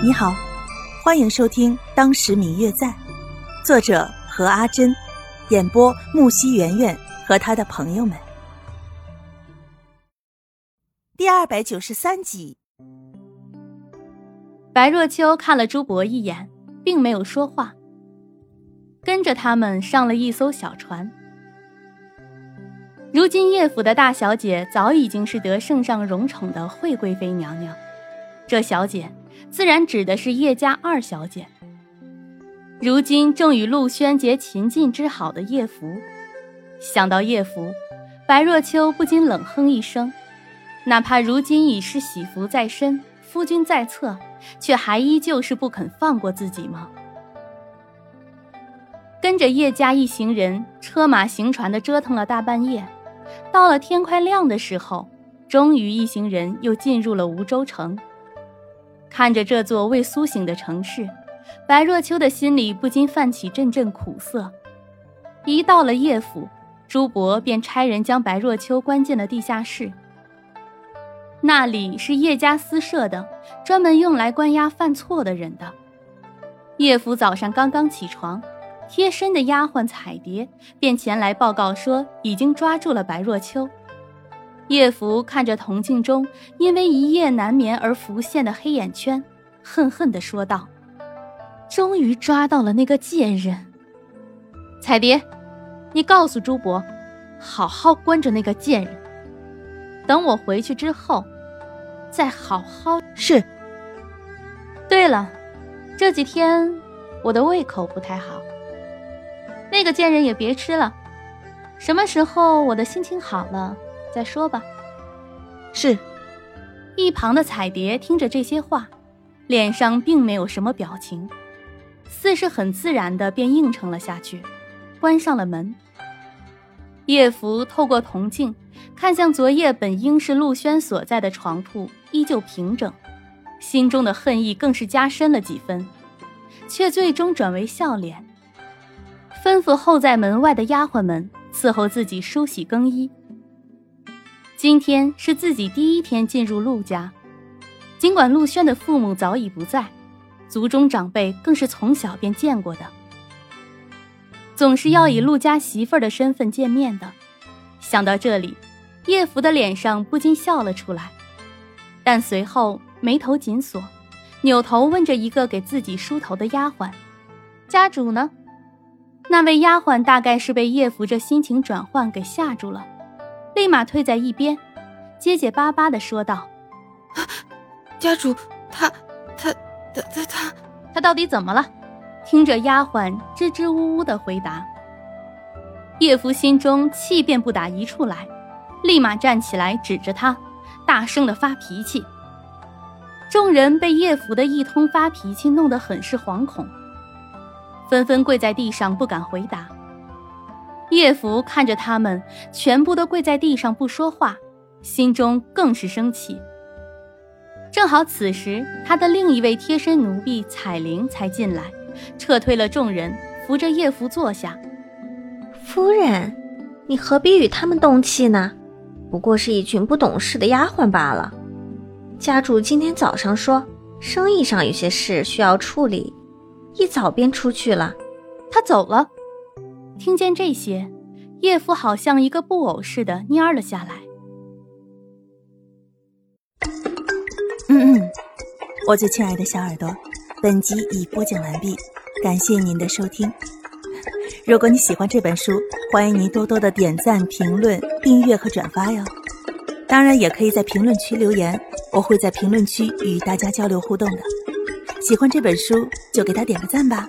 你好，欢迎收听《当时明月在》，作者何阿珍，演播木西圆圆和他的朋友们。第二百九十三集，白若秋看了朱博一眼，并没有说话，跟着他们上了一艘小船。如今叶府的大小姐早已经是得圣上荣宠的惠贵妃娘娘，这小姐。自然指的是叶家二小姐。如今正与陆轩结秦晋之好的叶福，想到叶福，白若秋不禁冷哼一声。哪怕如今已是喜福在身，夫君在侧，却还依旧是不肯放过自己吗？跟着叶家一行人车马行船的折腾了大半夜，到了天快亮的时候，终于一行人又进入了梧州城。看着这座未苏醒的城市，白若秋的心里不禁泛起阵阵苦涩。一到了叶府，朱博便差人将白若秋关进了地下室。那里是叶家私设的，专门用来关押犯错的人的。叶府早上刚刚起床，贴身的丫鬟彩蝶便前来报告说，已经抓住了白若秋。叶福看着铜镜中因为一夜难眠而浮现的黑眼圈，恨恨地说道：“终于抓到了那个贱人。彩蝶，你告诉朱伯，好好关着那个贱人。等我回去之后，再好好是。对了，这几天我的胃口不太好，那个贱人也别吃了。什么时候我的心情好了？”再说吧。是。一旁的彩蝶听着这些话，脸上并没有什么表情，似是很自然的便应承了下去，关上了门。叶福透过铜镜，看向昨夜本应是陆轩所在的床铺，依旧平整，心中的恨意更是加深了几分，却最终转为笑脸，吩咐候在门外的丫鬟们伺候自己梳洗更衣。今天是自己第一天进入陆家，尽管陆轩的父母早已不在，族中长辈更是从小便见过的，总是要以陆家媳妇儿的身份见面的。想到这里，叶福的脸上不禁笑了出来，但随后眉头紧锁，扭头问着一个给自己梳头的丫鬟：“家主呢？”那位丫鬟大概是被叶福这心情转换给吓住了。立马退在一边，结结巴巴的说道：“家主，他，他，他，他，他，他到底怎么了？”听着丫鬟支支吾吾的回答，叶福心中气便不打一处来，立马站起来指着他，大声的发脾气。众人被叶福的一通发脾气弄得很是惶恐，纷纷跪在地上不敢回答。叶福看着他们全部都跪在地上不说话，心中更是生气。正好此时，他的另一位贴身奴婢彩玲才进来，撤退了众人，扶着叶福坐下。夫人，你何必与他们动气呢？不过是一群不懂事的丫鬟罢了。家主今天早上说，生意上有些事需要处理，一早便出去了。他走了。听见这些，叶夫好像一个布偶似的蔫了下来。嗯嗯，我最亲爱的小耳朵，本集已播讲完毕，感谢您的收听。如果你喜欢这本书，欢迎您多多的点赞、评论、订阅和转发哟。当然，也可以在评论区留言，我会在评论区与大家交流互动的。喜欢这本书，就给他点个赞吧。